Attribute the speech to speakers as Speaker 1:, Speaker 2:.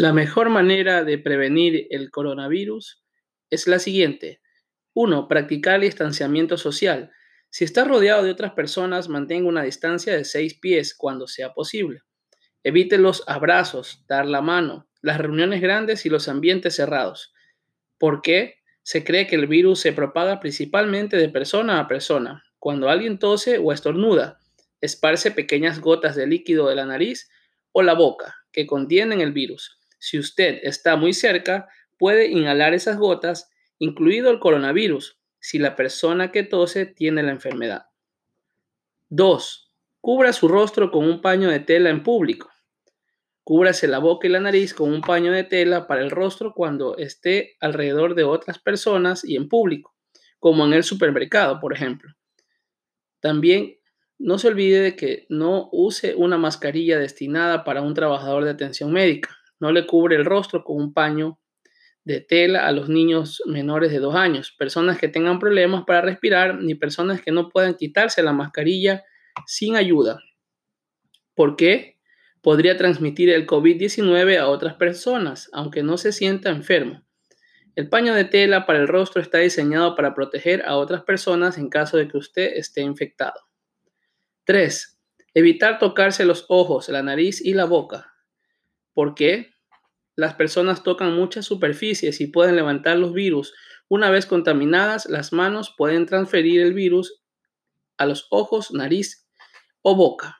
Speaker 1: La mejor manera de prevenir el coronavirus es la siguiente. 1. Practicar distanciamiento social. Si está rodeado de otras personas, mantenga una distancia de 6 pies cuando sea posible. Evite los abrazos, dar la mano, las reuniones grandes y los ambientes cerrados. ¿Por qué? Se cree que el virus se propaga principalmente de persona a persona. Cuando alguien tose o estornuda, esparce pequeñas gotas de líquido de la nariz o la boca que contienen el virus. Si usted está muy cerca, puede inhalar esas gotas, incluido el coronavirus, si la persona que tose tiene la enfermedad. 2. Cubra su rostro con un paño de tela en público. Cúbrase la boca y la nariz con un paño de tela para el rostro cuando esté alrededor de otras personas y en público, como en el supermercado, por ejemplo. También no se olvide de que no use una mascarilla destinada para un trabajador de atención médica. No le cubre el rostro con un paño de tela a los niños menores de dos años, personas que tengan problemas para respirar, ni personas que no puedan quitarse la mascarilla sin ayuda. ¿Por qué? Podría transmitir el COVID-19 a otras personas, aunque no se sienta enfermo. El paño de tela para el rostro está diseñado para proteger a otras personas en caso de que usted esté infectado. 3. Evitar tocarse los ojos, la nariz y la boca. ¿Por qué? Las personas tocan muchas superficies y pueden levantar los virus. Una vez contaminadas, las manos pueden transferir el virus a los ojos, nariz o boca.